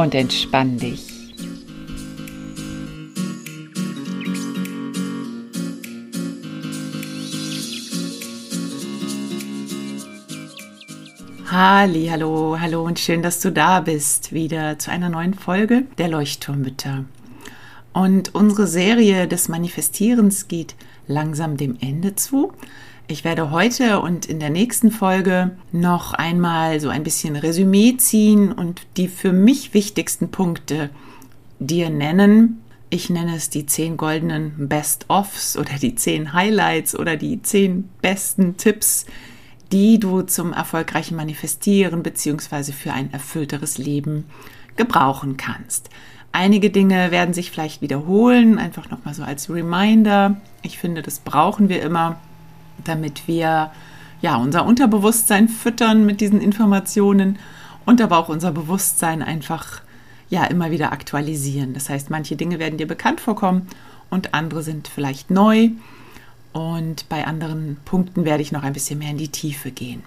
Und entspann dich. Halli, hallo, hallo und schön, dass du da bist, wieder zu einer neuen Folge der Leuchtturmütter. Und unsere Serie des Manifestierens geht langsam dem Ende zu. Ich werde heute und in der nächsten Folge noch einmal so ein bisschen Resümee ziehen und die für mich wichtigsten Punkte dir nennen. Ich nenne es die zehn goldenen Best-Offs oder die zehn Highlights oder die zehn besten Tipps, die du zum erfolgreichen Manifestieren bzw. für ein erfüllteres Leben gebrauchen kannst. Einige Dinge werden sich vielleicht wiederholen, einfach nochmal so als Reminder. Ich finde, das brauchen wir immer, damit wir ja unser Unterbewusstsein füttern mit diesen Informationen und aber auch unser Bewusstsein einfach ja immer wieder aktualisieren. Das heißt, manche Dinge werden dir bekannt vorkommen und andere sind vielleicht neu und bei anderen Punkten werde ich noch ein bisschen mehr in die Tiefe gehen.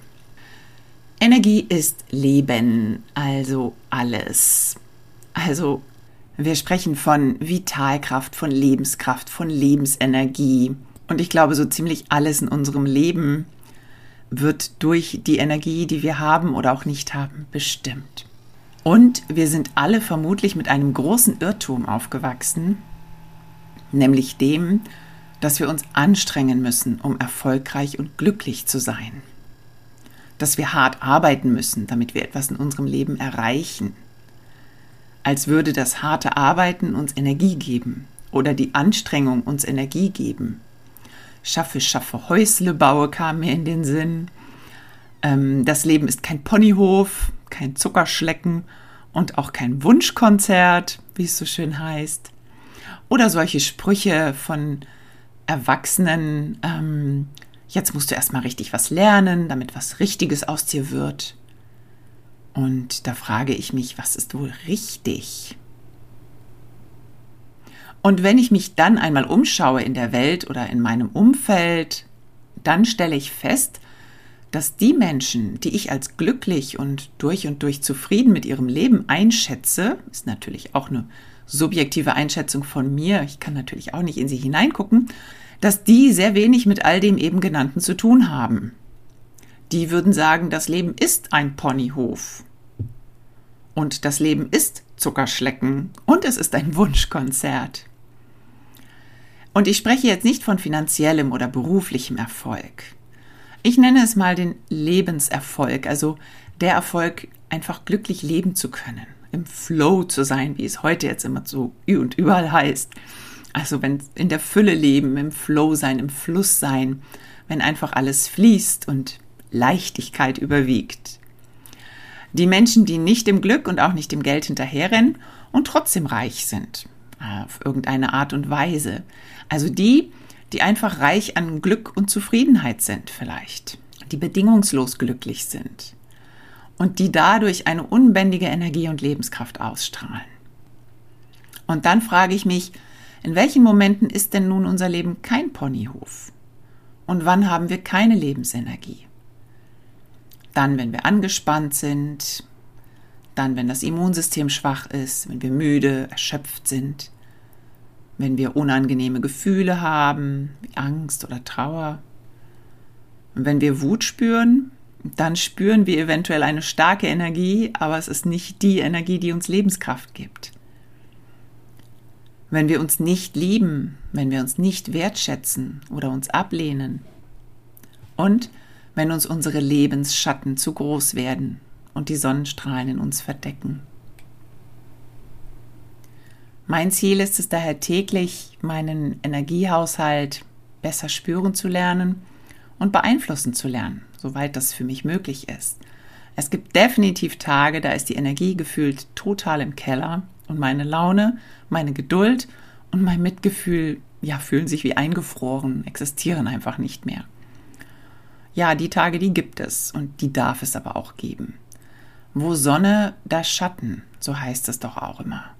Energie ist Leben, also alles. Also wir sprechen von Vitalkraft, von Lebenskraft, von Lebensenergie. Und ich glaube, so ziemlich alles in unserem Leben wird durch die Energie, die wir haben oder auch nicht haben, bestimmt. Und wir sind alle vermutlich mit einem großen Irrtum aufgewachsen, nämlich dem, dass wir uns anstrengen müssen, um erfolgreich und glücklich zu sein. Dass wir hart arbeiten müssen, damit wir etwas in unserem Leben erreichen. Als würde das harte Arbeiten uns Energie geben oder die Anstrengung uns Energie geben. Schaffe, schaffe, Häusle baue kam mir in den Sinn. Ähm, das Leben ist kein Ponyhof, kein Zuckerschlecken und auch kein Wunschkonzert, wie es so schön heißt. Oder solche Sprüche von Erwachsenen, ähm, jetzt musst du erstmal richtig was lernen, damit was Richtiges aus dir wird. Und da frage ich mich, was ist wohl richtig? Und wenn ich mich dann einmal umschaue in der Welt oder in meinem Umfeld, dann stelle ich fest, dass die Menschen, die ich als glücklich und durch und durch zufrieden mit ihrem Leben einschätze, ist natürlich auch eine subjektive Einschätzung von mir, ich kann natürlich auch nicht in sie hineingucken, dass die sehr wenig mit all dem eben genannten zu tun haben. Die würden sagen, das Leben ist ein Ponyhof. Und das Leben ist Zuckerschlecken und es ist ein Wunschkonzert. Und ich spreche jetzt nicht von finanziellem oder beruflichem Erfolg. Ich nenne es mal den Lebenserfolg, also der Erfolg, einfach glücklich leben zu können im Flow zu sein, wie es heute jetzt immer so und überall heißt. Also wenn in der Fülle leben, im Flow sein, im Fluss sein, wenn einfach alles fließt und Leichtigkeit überwiegt. Die Menschen, die nicht im Glück und auch nicht dem Geld hinterherrennen und trotzdem reich sind, auf irgendeine Art und Weise. Also die, die einfach reich an Glück und Zufriedenheit sind vielleicht, die bedingungslos glücklich sind und die dadurch eine unbändige Energie und Lebenskraft ausstrahlen. Und dann frage ich mich, in welchen Momenten ist denn nun unser Leben kein Ponyhof? Und wann haben wir keine Lebensenergie? Dann, wenn wir angespannt sind, dann, wenn das Immunsystem schwach ist, wenn wir müde, erschöpft sind, wenn wir unangenehme Gefühle haben, wie Angst oder Trauer. Und wenn wir Wut spüren, dann spüren wir eventuell eine starke Energie, aber es ist nicht die Energie, die uns Lebenskraft gibt. Wenn wir uns nicht lieben, wenn wir uns nicht wertschätzen oder uns ablehnen und wenn uns unsere Lebensschatten zu groß werden und die Sonnenstrahlen in uns verdecken. Mein Ziel ist es daher täglich, meinen Energiehaushalt besser spüren zu lernen und beeinflussen zu lernen, soweit das für mich möglich ist. Es gibt definitiv Tage, da ist die Energie gefühlt total im Keller und meine Laune, meine Geduld und mein Mitgefühl, ja, fühlen sich wie eingefroren, existieren einfach nicht mehr. Ja, die Tage, die gibt es und die darf es aber auch geben. Wo Sonne, da Schatten, so heißt es doch auch immer.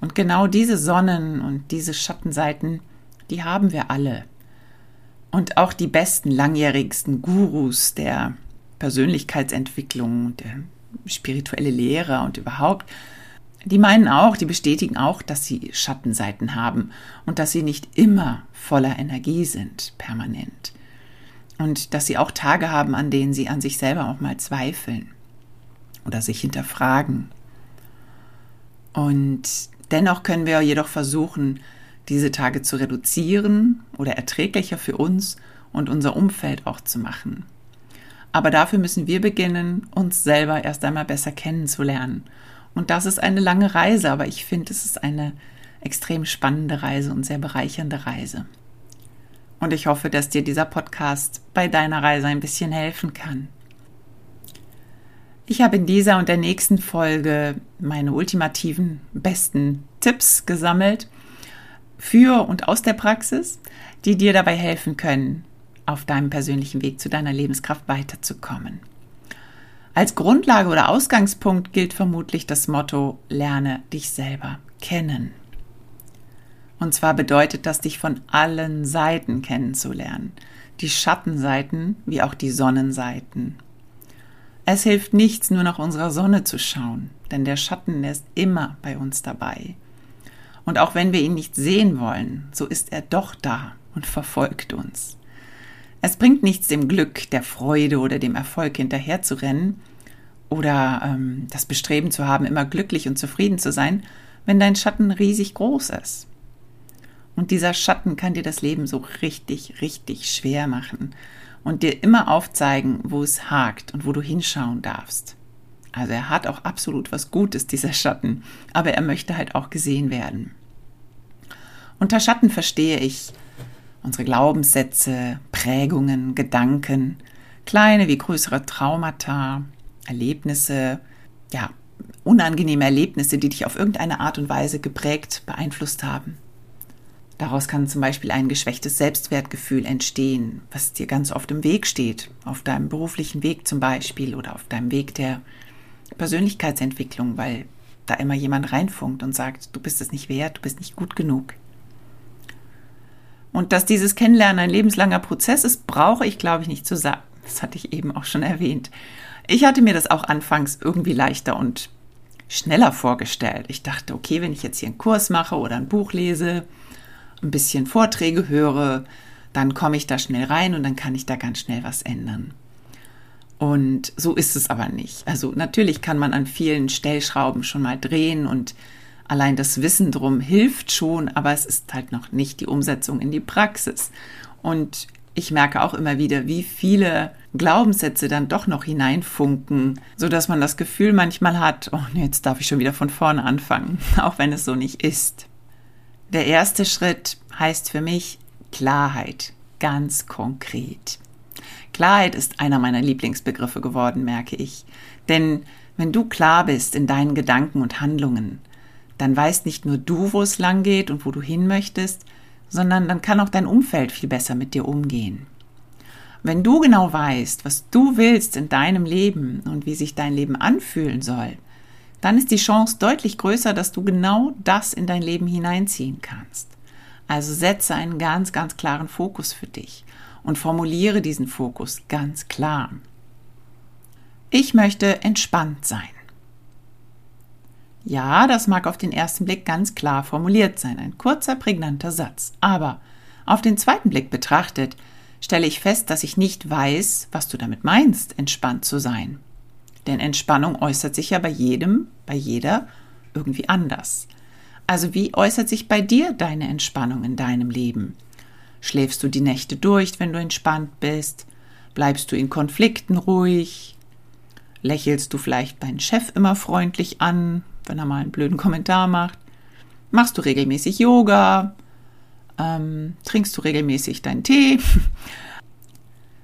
Und genau diese Sonnen und diese Schattenseiten, die haben wir alle. Und auch die besten, langjährigsten Gurus der Persönlichkeitsentwicklung, der spirituelle Lehrer und überhaupt, die meinen auch, die bestätigen auch, dass sie Schattenseiten haben und dass sie nicht immer voller Energie sind, permanent. Und dass sie auch Tage haben, an denen sie an sich selber auch mal zweifeln oder sich hinterfragen. Und dennoch können wir jedoch versuchen, diese Tage zu reduzieren oder erträglicher für uns und unser Umfeld auch zu machen. Aber dafür müssen wir beginnen, uns selber erst einmal besser kennenzulernen. Und das ist eine lange Reise, aber ich finde, es ist eine extrem spannende Reise und sehr bereichernde Reise. Und ich hoffe, dass dir dieser Podcast bei deiner Reise ein bisschen helfen kann. Ich habe in dieser und der nächsten Folge meine ultimativen besten Tipps gesammelt für und aus der Praxis, die dir dabei helfen können, auf deinem persönlichen Weg zu deiner Lebenskraft weiterzukommen. Als Grundlage oder Ausgangspunkt gilt vermutlich das Motto Lerne dich selber kennen. Und zwar bedeutet das, dich von allen Seiten kennenzulernen. Die Schattenseiten wie auch die Sonnenseiten. Es hilft nichts, nur nach unserer Sonne zu schauen, denn der Schatten ist immer bei uns dabei. Und auch wenn wir ihn nicht sehen wollen, so ist er doch da und verfolgt uns. Es bringt nichts, dem Glück, der Freude oder dem Erfolg hinterherzurennen oder ähm, das Bestreben zu haben, immer glücklich und zufrieden zu sein, wenn dein Schatten riesig groß ist. Und dieser Schatten kann dir das Leben so richtig, richtig schwer machen und dir immer aufzeigen, wo es hakt und wo du hinschauen darfst. Also er hat auch absolut was Gutes, dieser Schatten, aber er möchte halt auch gesehen werden. Unter Schatten verstehe ich unsere Glaubenssätze, Prägungen, Gedanken, kleine wie größere Traumata, Erlebnisse, ja, unangenehme Erlebnisse, die dich auf irgendeine Art und Weise geprägt, beeinflusst haben. Daraus kann zum Beispiel ein geschwächtes Selbstwertgefühl entstehen, was dir ganz oft im Weg steht, auf deinem beruflichen Weg zum Beispiel oder auf deinem Weg der Persönlichkeitsentwicklung, weil da immer jemand reinfunkt und sagt, du bist es nicht wert, du bist nicht gut genug. Und dass dieses Kennenlernen ein lebenslanger Prozess ist, brauche ich, glaube ich, nicht zu sagen. Das hatte ich eben auch schon erwähnt. Ich hatte mir das auch anfangs irgendwie leichter und schneller vorgestellt. Ich dachte, okay, wenn ich jetzt hier einen Kurs mache oder ein Buch lese, ein bisschen Vorträge höre, dann komme ich da schnell rein und dann kann ich da ganz schnell was ändern. Und so ist es aber nicht. Also natürlich kann man an vielen Stellschrauben schon mal drehen und allein das Wissen drum hilft schon, aber es ist halt noch nicht die Umsetzung in die Praxis. Und ich merke auch immer wieder, wie viele Glaubenssätze dann doch noch hineinfunken, so dass man das Gefühl manchmal hat, oh, jetzt darf ich schon wieder von vorne anfangen, auch wenn es so nicht ist. Der erste Schritt heißt für mich Klarheit, ganz konkret. Klarheit ist einer meiner Lieblingsbegriffe geworden, merke ich. Denn wenn du klar bist in deinen Gedanken und Handlungen, dann weißt nicht nur du, wo es lang geht und wo du hin möchtest, sondern dann kann auch dein Umfeld viel besser mit dir umgehen. Wenn du genau weißt, was du willst in deinem Leben und wie sich dein Leben anfühlen soll, dann ist die Chance deutlich größer, dass du genau das in dein Leben hineinziehen kannst. Also setze einen ganz, ganz klaren Fokus für dich und formuliere diesen Fokus ganz klar. Ich möchte entspannt sein. Ja, das mag auf den ersten Blick ganz klar formuliert sein, ein kurzer, prägnanter Satz. Aber auf den zweiten Blick betrachtet, stelle ich fest, dass ich nicht weiß, was du damit meinst, entspannt zu sein. Denn Entspannung äußert sich ja bei jedem, bei jeder irgendwie anders. Also wie äußert sich bei dir deine Entspannung in deinem Leben? Schläfst du die Nächte durch, wenn du entspannt bist? Bleibst du in Konflikten ruhig? Lächelst du vielleicht deinen Chef immer freundlich an, wenn er mal einen blöden Kommentar macht? Machst du regelmäßig Yoga? Ähm, trinkst du regelmäßig deinen Tee?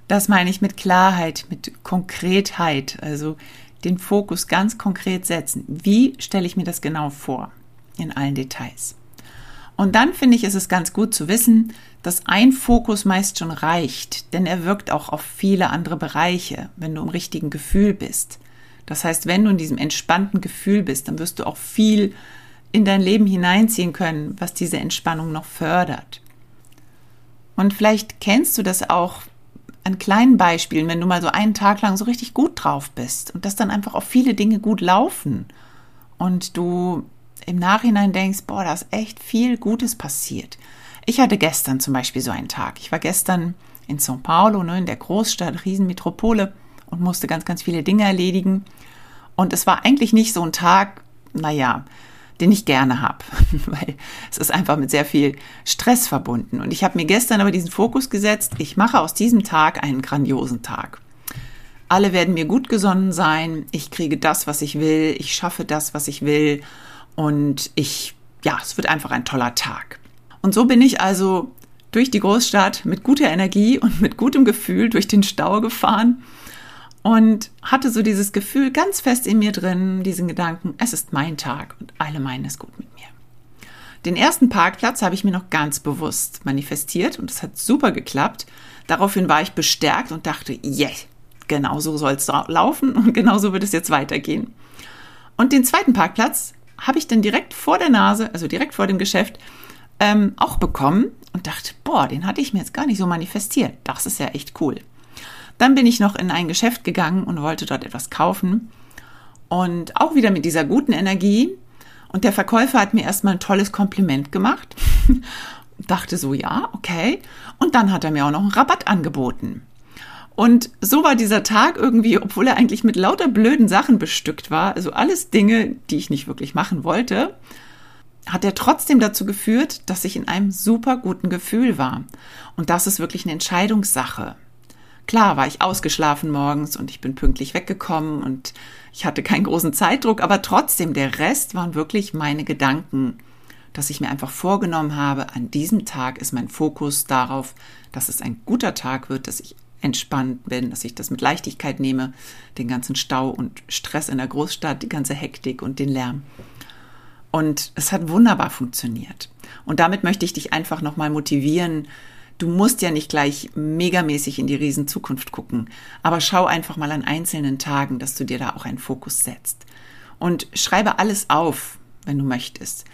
Das meine ich mit Klarheit, mit Konkretheit. Also den Fokus ganz konkret setzen. Wie stelle ich mir das genau vor? In allen Details. Und dann finde ich, ist es ganz gut zu wissen, dass ein Fokus meist schon reicht, denn er wirkt auch auf viele andere Bereiche, wenn du im richtigen Gefühl bist. Das heißt, wenn du in diesem entspannten Gefühl bist, dann wirst du auch viel in dein Leben hineinziehen können, was diese Entspannung noch fördert. Und vielleicht kennst du das auch an kleinen Beispielen, wenn du mal so einen Tag lang so richtig gut drauf bist und dass dann einfach auch viele Dinge gut laufen und du im Nachhinein denkst, boah, da ist echt viel Gutes passiert. Ich hatte gestern zum Beispiel so einen Tag. Ich war gestern in São Paulo, ne, in der Großstadt, Riesenmetropole und musste ganz, ganz viele Dinge erledigen. Und es war eigentlich nicht so ein Tag, naja, den ich gerne habe, weil es ist einfach mit sehr viel Stress verbunden. Und ich habe mir gestern aber diesen Fokus gesetzt, ich mache aus diesem Tag einen grandiosen Tag. Alle werden mir gut gesonnen sein, ich kriege das, was ich will, ich schaffe das, was ich will und ich, ja, es wird einfach ein toller Tag. Und so bin ich also durch die Großstadt mit guter Energie und mit gutem Gefühl durch den Stau gefahren und hatte so dieses Gefühl ganz fest in mir drin, diesen Gedanken, es ist mein Tag und alle meinen es gut mit mir. Den ersten Parkplatz habe ich mir noch ganz bewusst manifestiert und es hat super geklappt. Daraufhin war ich bestärkt und dachte, yes, genau so soll es laufen und genau so wird es jetzt weitergehen. Und den zweiten Parkplatz habe ich dann direkt vor der Nase, also direkt vor dem Geschäft, ähm, auch bekommen und dachte, boah, den hatte ich mir jetzt gar nicht so manifestiert. Das ist ja echt cool. Dann bin ich noch in ein Geschäft gegangen und wollte dort etwas kaufen. Und auch wieder mit dieser guten Energie. Und der Verkäufer hat mir erstmal ein tolles Kompliment gemacht. Dachte so, ja, okay. Und dann hat er mir auch noch einen Rabatt angeboten. Und so war dieser Tag irgendwie, obwohl er eigentlich mit lauter blöden Sachen bestückt war, also alles Dinge, die ich nicht wirklich machen wollte, hat er trotzdem dazu geführt, dass ich in einem super guten Gefühl war. Und das ist wirklich eine Entscheidungssache. Klar war ich ausgeschlafen morgens und ich bin pünktlich weggekommen und ich hatte keinen großen Zeitdruck, aber trotzdem, der Rest waren wirklich meine Gedanken, dass ich mir einfach vorgenommen habe, an diesem Tag ist mein Fokus darauf, dass es ein guter Tag wird, dass ich entspannt bin, dass ich das mit Leichtigkeit nehme, den ganzen Stau und Stress in der Großstadt, die ganze Hektik und den Lärm. Und es hat wunderbar funktioniert. Und damit möchte ich dich einfach nochmal motivieren, Du musst ja nicht gleich megamäßig in die Riesenzukunft gucken, aber schau einfach mal an einzelnen Tagen, dass du dir da auch einen Fokus setzt. Und schreibe alles auf, wenn du möchtest,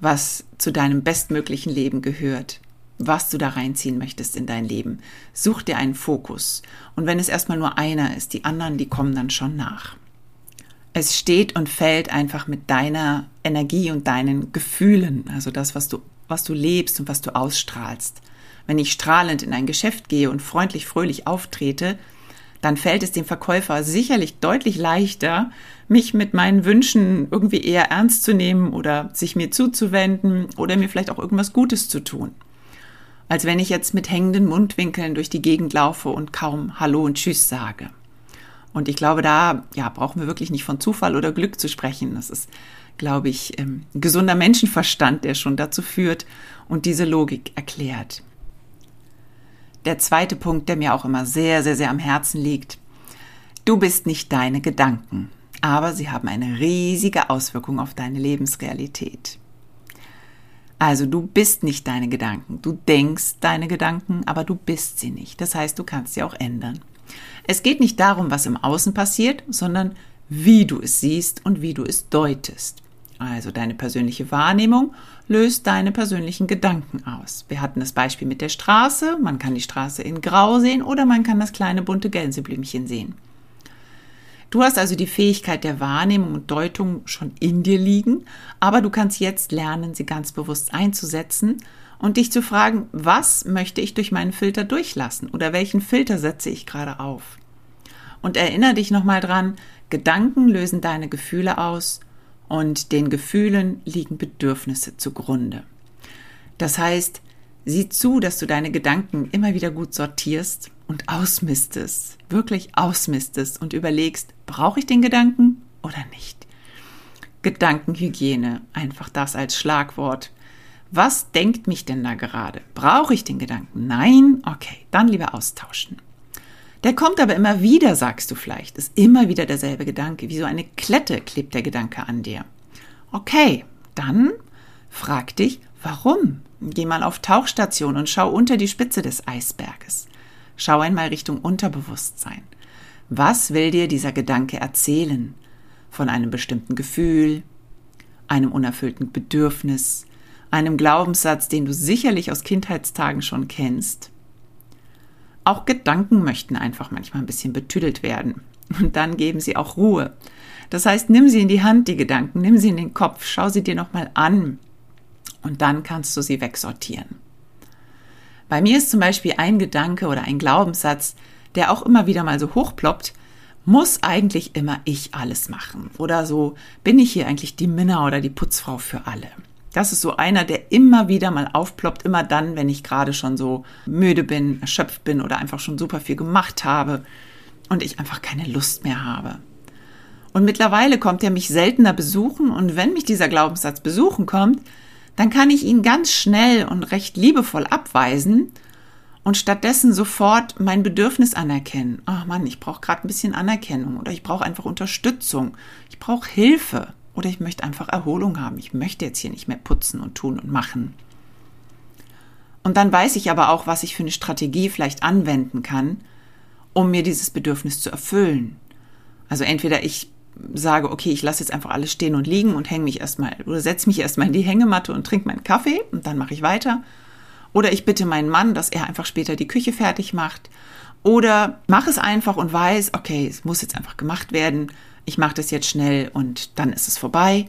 was zu deinem bestmöglichen Leben gehört, was du da reinziehen möchtest in dein Leben. Such dir einen Fokus. Und wenn es erstmal nur einer ist, die anderen, die kommen dann schon nach. Es steht und fällt einfach mit deiner Energie und deinen Gefühlen, also das, was du, was du lebst und was du ausstrahlst. Wenn ich strahlend in ein Geschäft gehe und freundlich fröhlich auftrete, dann fällt es dem Verkäufer sicherlich deutlich leichter, mich mit meinen Wünschen irgendwie eher ernst zu nehmen oder sich mir zuzuwenden oder mir vielleicht auch irgendwas Gutes zu tun. Als wenn ich jetzt mit hängenden Mundwinkeln durch die Gegend laufe und kaum Hallo und Tschüss sage. Und ich glaube, da ja, brauchen wir wirklich nicht von Zufall oder Glück zu sprechen. Das ist, glaube ich, ähm, gesunder Menschenverstand, der schon dazu führt und diese Logik erklärt der zweite Punkt, der mir auch immer sehr, sehr, sehr am Herzen liegt. Du bist nicht deine Gedanken, aber sie haben eine riesige Auswirkung auf deine Lebensrealität. Also du bist nicht deine Gedanken. Du denkst deine Gedanken, aber du bist sie nicht. Das heißt, du kannst sie auch ändern. Es geht nicht darum, was im Außen passiert, sondern wie du es siehst und wie du es deutest. Also deine persönliche Wahrnehmung löst deine persönlichen Gedanken aus. Wir hatten das Beispiel mit der Straße. Man kann die Straße in Grau sehen oder man kann das kleine bunte Gänseblümchen sehen. Du hast also die Fähigkeit der Wahrnehmung und Deutung schon in dir liegen, aber du kannst jetzt lernen, sie ganz bewusst einzusetzen und dich zu fragen, was möchte ich durch meinen Filter durchlassen oder welchen Filter setze ich gerade auf? Und erinnere dich nochmal dran, Gedanken lösen deine Gefühle aus und den Gefühlen liegen Bedürfnisse zugrunde. Das heißt, sieh zu, dass du deine Gedanken immer wieder gut sortierst und ausmistest, wirklich ausmistest und überlegst, brauche ich den Gedanken oder nicht? Gedankenhygiene, einfach das als Schlagwort. Was denkt mich denn da gerade? Brauche ich den Gedanken? Nein? Okay, dann lieber austauschen. Der kommt aber immer wieder, sagst du vielleicht. Ist immer wieder derselbe Gedanke. Wie so eine Klette klebt der Gedanke an dir. Okay, dann frag dich, warum? Geh mal auf Tauchstation und schau unter die Spitze des Eisberges. Schau einmal Richtung Unterbewusstsein. Was will dir dieser Gedanke erzählen? Von einem bestimmten Gefühl, einem unerfüllten Bedürfnis, einem Glaubenssatz, den du sicherlich aus Kindheitstagen schon kennst. Auch Gedanken möchten einfach manchmal ein bisschen betüdelt werden. Und dann geben sie auch Ruhe. Das heißt, nimm sie in die Hand, die Gedanken, nimm sie in den Kopf, schau sie dir nochmal an und dann kannst du sie wegsortieren. Bei mir ist zum Beispiel ein Gedanke oder ein Glaubenssatz, der auch immer wieder mal so hochploppt, muss eigentlich immer ich alles machen? Oder so, bin ich hier eigentlich die Minna oder die Putzfrau für alle? Das ist so einer, der immer wieder mal aufploppt, immer dann, wenn ich gerade schon so müde bin, erschöpft bin oder einfach schon super viel gemacht habe und ich einfach keine Lust mehr habe. Und mittlerweile kommt er mich seltener besuchen und wenn mich dieser Glaubenssatz besuchen kommt, dann kann ich ihn ganz schnell und recht liebevoll abweisen und stattdessen sofort mein Bedürfnis anerkennen. Ach Mann, ich brauche gerade ein bisschen Anerkennung oder ich brauche einfach Unterstützung. Ich brauche Hilfe oder ich möchte einfach Erholung haben. Ich möchte jetzt hier nicht mehr putzen und tun und machen. Und dann weiß ich aber auch, was ich für eine Strategie vielleicht anwenden kann, um mir dieses Bedürfnis zu erfüllen. Also entweder ich sage, okay, ich lasse jetzt einfach alles stehen und liegen und hänge mich erstmal oder setze mich erstmal in die Hängematte und trinke meinen Kaffee und dann mache ich weiter. Oder ich bitte meinen Mann, dass er einfach später die Küche fertig macht. Oder mache es einfach und weiß, okay, es muss jetzt einfach gemacht werden. Ich mache das jetzt schnell und dann ist es vorbei.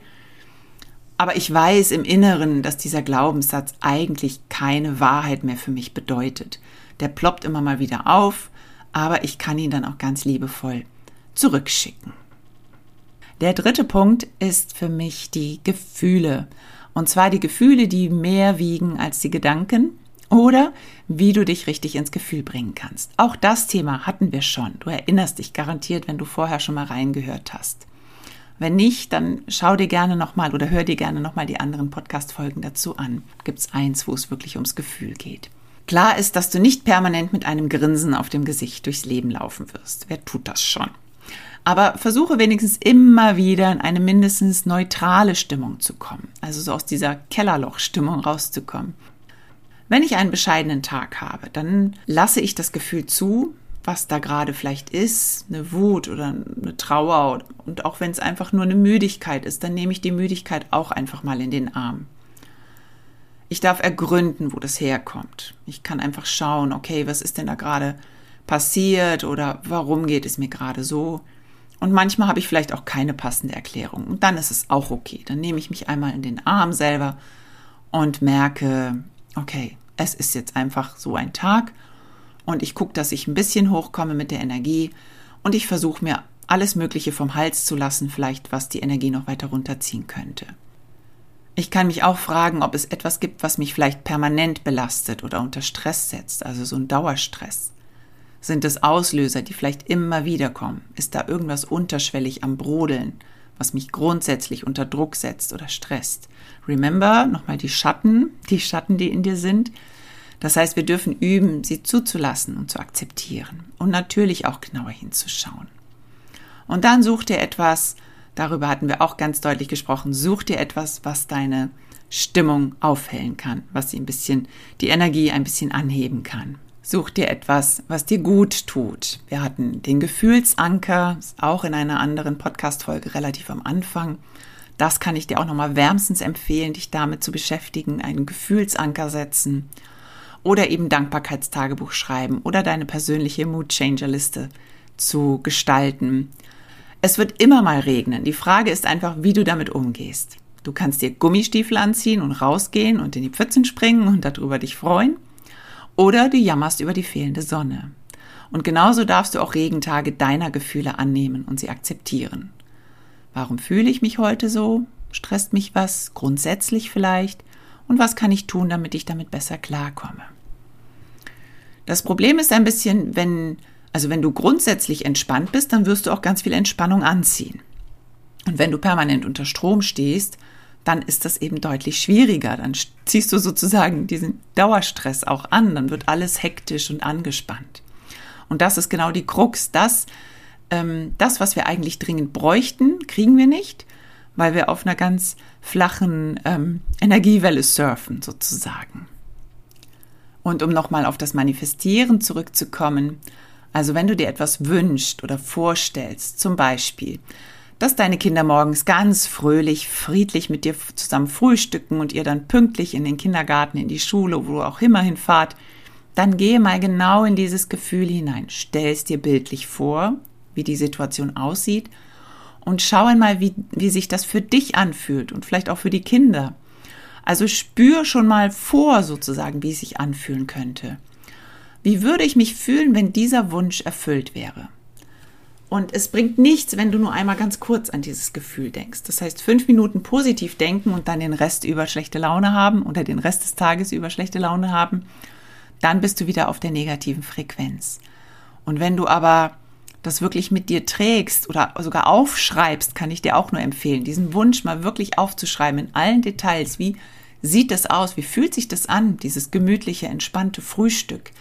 Aber ich weiß im Inneren, dass dieser Glaubenssatz eigentlich keine Wahrheit mehr für mich bedeutet. Der ploppt immer mal wieder auf, aber ich kann ihn dann auch ganz liebevoll zurückschicken. Der dritte Punkt ist für mich die Gefühle. Und zwar die Gefühle, die mehr wiegen als die Gedanken oder wie du dich richtig ins Gefühl bringen kannst. Auch das Thema hatten wir schon. Du erinnerst dich garantiert, wenn du vorher schon mal reingehört hast. Wenn nicht, dann schau dir gerne nochmal oder hör dir gerne nochmal die anderen Podcast-Folgen dazu an. Gibt es eins, wo es wirklich ums Gefühl geht. Klar ist, dass du nicht permanent mit einem Grinsen auf dem Gesicht durchs Leben laufen wirst. Wer tut das schon? Aber versuche wenigstens immer wieder in eine mindestens neutrale Stimmung zu kommen. Also so aus dieser Kellerlochstimmung rauszukommen. Wenn ich einen bescheidenen Tag habe, dann lasse ich das Gefühl zu, was da gerade vielleicht ist, eine Wut oder eine Trauer und auch wenn es einfach nur eine Müdigkeit ist, dann nehme ich die Müdigkeit auch einfach mal in den Arm. Ich darf ergründen, wo das herkommt. Ich kann einfach schauen, okay, was ist denn da gerade passiert oder warum geht es mir gerade so? Und manchmal habe ich vielleicht auch keine passende Erklärung. Und dann ist es auch okay. Dann nehme ich mich einmal in den Arm selber und merke, okay, es ist jetzt einfach so ein Tag und ich gucke, dass ich ein bisschen hochkomme mit der Energie und ich versuche mir alles Mögliche vom Hals zu lassen, vielleicht was die Energie noch weiter runterziehen könnte. Ich kann mich auch fragen, ob es etwas gibt, was mich vielleicht permanent belastet oder unter Stress setzt, also so ein Dauerstress. Sind es Auslöser, die vielleicht immer wieder kommen? Ist da irgendwas unterschwellig am Brodeln, was mich grundsätzlich unter Druck setzt oder stresst? Remember, nochmal die Schatten, die Schatten, die in dir sind. Das heißt, wir dürfen üben, sie zuzulassen und zu akzeptieren und natürlich auch genauer hinzuschauen. Und dann such dir etwas, darüber hatten wir auch ganz deutlich gesprochen, such dir etwas, was deine Stimmung aufhellen kann, was sie ein bisschen, die Energie ein bisschen anheben kann. Such dir etwas, was dir gut tut. Wir hatten den Gefühlsanker, auch in einer anderen Podcast-Folge relativ am Anfang. Das kann ich dir auch nochmal wärmstens empfehlen, dich damit zu beschäftigen, einen Gefühlsanker setzen oder eben Dankbarkeitstagebuch schreiben oder deine persönliche Mood Changer Liste zu gestalten. Es wird immer mal regnen. Die Frage ist einfach, wie du damit umgehst. Du kannst dir Gummistiefel anziehen und rausgehen und in die Pfützen springen und darüber dich freuen. Oder du jammerst über die fehlende Sonne. Und genauso darfst du auch Regentage deiner Gefühle annehmen und sie akzeptieren. Warum fühle ich mich heute so? Stresst mich was grundsätzlich vielleicht? Und was kann ich tun, damit ich damit besser klarkomme? Das Problem ist ein bisschen, wenn, also wenn du grundsätzlich entspannt bist, dann wirst du auch ganz viel Entspannung anziehen. Und wenn du permanent unter Strom stehst, dann ist das eben deutlich schwieriger. Dann ziehst du sozusagen diesen Dauerstress auch an, dann wird alles hektisch und angespannt. Und das ist genau die Krux. Das, ähm, das, was wir eigentlich dringend bräuchten, kriegen wir nicht, weil wir auf einer ganz flachen ähm, Energiewelle surfen, sozusagen. Und um nochmal auf das Manifestieren zurückzukommen, also wenn du dir etwas wünschst oder vorstellst, zum Beispiel, dass deine Kinder morgens ganz fröhlich, friedlich mit dir zusammen frühstücken und ihr dann pünktlich in den Kindergarten, in die Schule, wo du auch immer hinfahrt, dann gehe mal genau in dieses Gefühl hinein. Stell es dir bildlich vor, wie die Situation aussieht und schau einmal, wie, wie sich das für dich anfühlt und vielleicht auch für die Kinder. Also spür schon mal vor sozusagen, wie es sich anfühlen könnte. Wie würde ich mich fühlen, wenn dieser Wunsch erfüllt wäre? Und es bringt nichts, wenn du nur einmal ganz kurz an dieses Gefühl denkst. Das heißt, fünf Minuten positiv denken und dann den Rest über schlechte Laune haben oder den Rest des Tages über schlechte Laune haben, dann bist du wieder auf der negativen Frequenz. Und wenn du aber das wirklich mit dir trägst oder sogar aufschreibst, kann ich dir auch nur empfehlen, diesen Wunsch mal wirklich aufzuschreiben in allen Details. Wie sieht das aus? Wie fühlt sich das an, dieses gemütliche, entspannte Frühstück?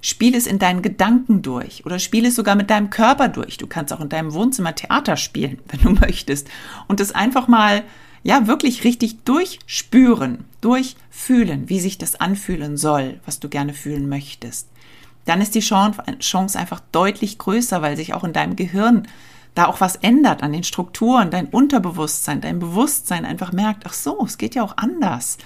Spiel es in deinen Gedanken durch oder spiel es sogar mit deinem Körper durch. Du kannst auch in deinem Wohnzimmer Theater spielen, wenn du möchtest. Und es einfach mal, ja, wirklich richtig durchspüren, durchfühlen, wie sich das anfühlen soll, was du gerne fühlen möchtest dann ist die Chance einfach deutlich größer, weil sich auch in deinem Gehirn da auch was ändert an den Strukturen, dein Unterbewusstsein, dein Bewusstsein einfach merkt, ach so, es geht ja auch anders.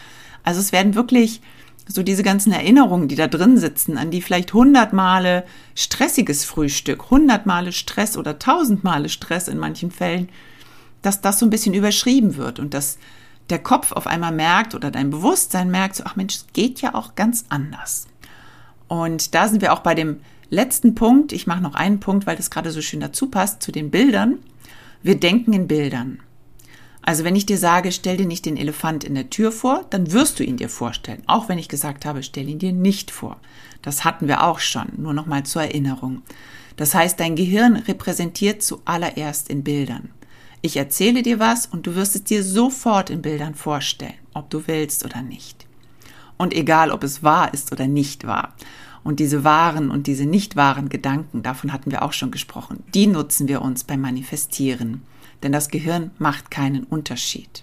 Also es werden wirklich so diese ganzen Erinnerungen, die da drin sitzen, an die vielleicht hundert Male stressiges Frühstück, hundert Male Stress oder tausend Male Stress in manchen Fällen, dass das so ein bisschen überschrieben wird und dass der Kopf auf einmal merkt oder dein Bewusstsein merkt, so, ach Mensch, es geht ja auch ganz anders. Und da sind wir auch bei dem letzten Punkt. Ich mache noch einen Punkt, weil das gerade so schön dazu passt, zu den Bildern. Wir denken in Bildern. Also wenn ich dir sage, stell dir nicht den Elefant in der Tür vor, dann wirst du ihn dir vorstellen. Auch wenn ich gesagt habe, stell ihn dir nicht vor. Das hatten wir auch schon, nur noch mal zur Erinnerung. Das heißt, dein Gehirn repräsentiert zuallererst in Bildern. Ich erzähle dir was und du wirst es dir sofort in Bildern vorstellen, ob du willst oder nicht. Und egal, ob es wahr ist oder nicht wahr. Und diese wahren und diese nicht wahren Gedanken, davon hatten wir auch schon gesprochen, die nutzen wir uns beim Manifestieren. Denn das Gehirn macht keinen Unterschied.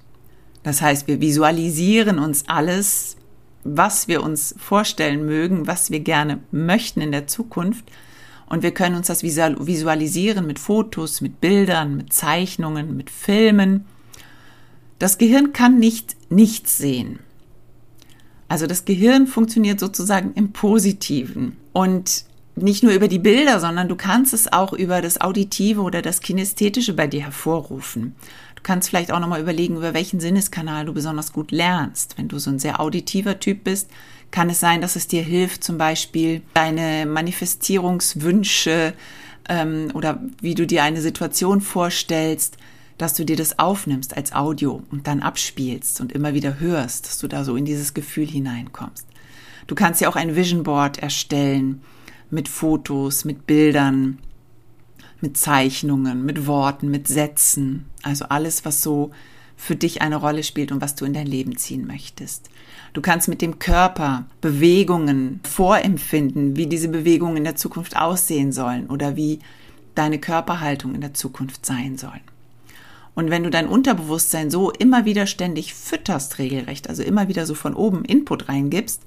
Das heißt, wir visualisieren uns alles, was wir uns vorstellen mögen, was wir gerne möchten in der Zukunft. Und wir können uns das visualisieren mit Fotos, mit Bildern, mit Zeichnungen, mit Filmen. Das Gehirn kann nicht nichts sehen. Also das Gehirn funktioniert sozusagen im Positiven. Und nicht nur über die Bilder, sondern du kannst es auch über das Auditive oder das Kinästhetische bei dir hervorrufen. Du kannst vielleicht auch nochmal überlegen, über welchen Sinneskanal du besonders gut lernst. Wenn du so ein sehr auditiver Typ bist, kann es sein, dass es dir hilft, zum Beispiel deine Manifestierungswünsche ähm, oder wie du dir eine Situation vorstellst, dass du dir das aufnimmst als Audio und dann abspielst und immer wieder hörst, dass du da so in dieses Gefühl hineinkommst. Du kannst ja auch ein Vision Board erstellen mit Fotos, mit Bildern, mit Zeichnungen, mit Worten, mit Sätzen, also alles, was so für dich eine Rolle spielt und was du in dein Leben ziehen möchtest. Du kannst mit dem Körper Bewegungen vorempfinden, wie diese Bewegungen in der Zukunft aussehen sollen oder wie deine Körperhaltung in der Zukunft sein soll. Und wenn du dein Unterbewusstsein so immer wieder ständig fütterst, regelrecht, also immer wieder so von oben Input reingibst,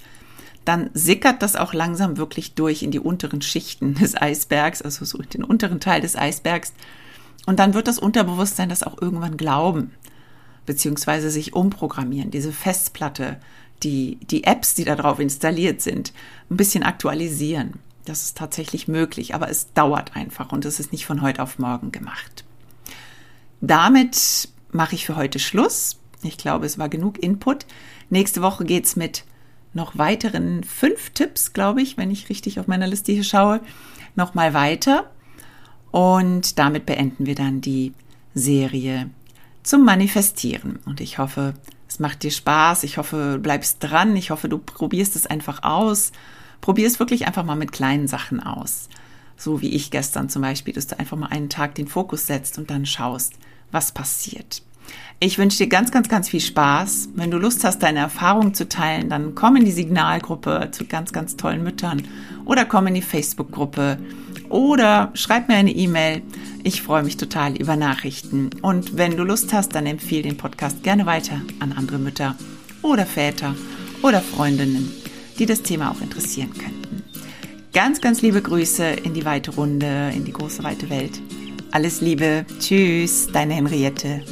dann sickert das auch langsam wirklich durch in die unteren Schichten des Eisbergs, also so in den unteren Teil des Eisbergs. Und dann wird das Unterbewusstsein das auch irgendwann glauben, beziehungsweise sich umprogrammieren, diese Festplatte, die, die Apps, die da drauf installiert sind, ein bisschen aktualisieren. Das ist tatsächlich möglich, aber es dauert einfach und es ist nicht von heute auf morgen gemacht. Damit mache ich für heute Schluss. Ich glaube, es war genug Input. Nächste Woche geht's mit noch weiteren fünf Tipps, glaube ich, wenn ich richtig auf meiner Liste hier schaue, nochmal weiter. Und damit beenden wir dann die Serie zum Manifestieren. Und ich hoffe, es macht dir Spaß. Ich hoffe, du bleibst dran. Ich hoffe, du probierst es einfach aus. Probier es wirklich einfach mal mit kleinen Sachen aus. So wie ich gestern zum Beispiel, dass du einfach mal einen Tag den Fokus setzt und dann schaust, was passiert. Ich wünsche dir ganz, ganz, ganz viel Spaß. Wenn du Lust hast, deine Erfahrungen zu teilen, dann komm in die Signalgruppe zu ganz, ganz tollen Müttern oder komm in die Facebook-Gruppe oder schreib mir eine E-Mail. Ich freue mich total über Nachrichten. Und wenn du Lust hast, dann empfehle den Podcast gerne weiter an andere Mütter oder Väter oder Freundinnen, die das Thema auch interessieren könnten. Ganz, ganz liebe Grüße in die weite Runde, in die große weite Welt. Alles Liebe. Tschüss, deine Henriette.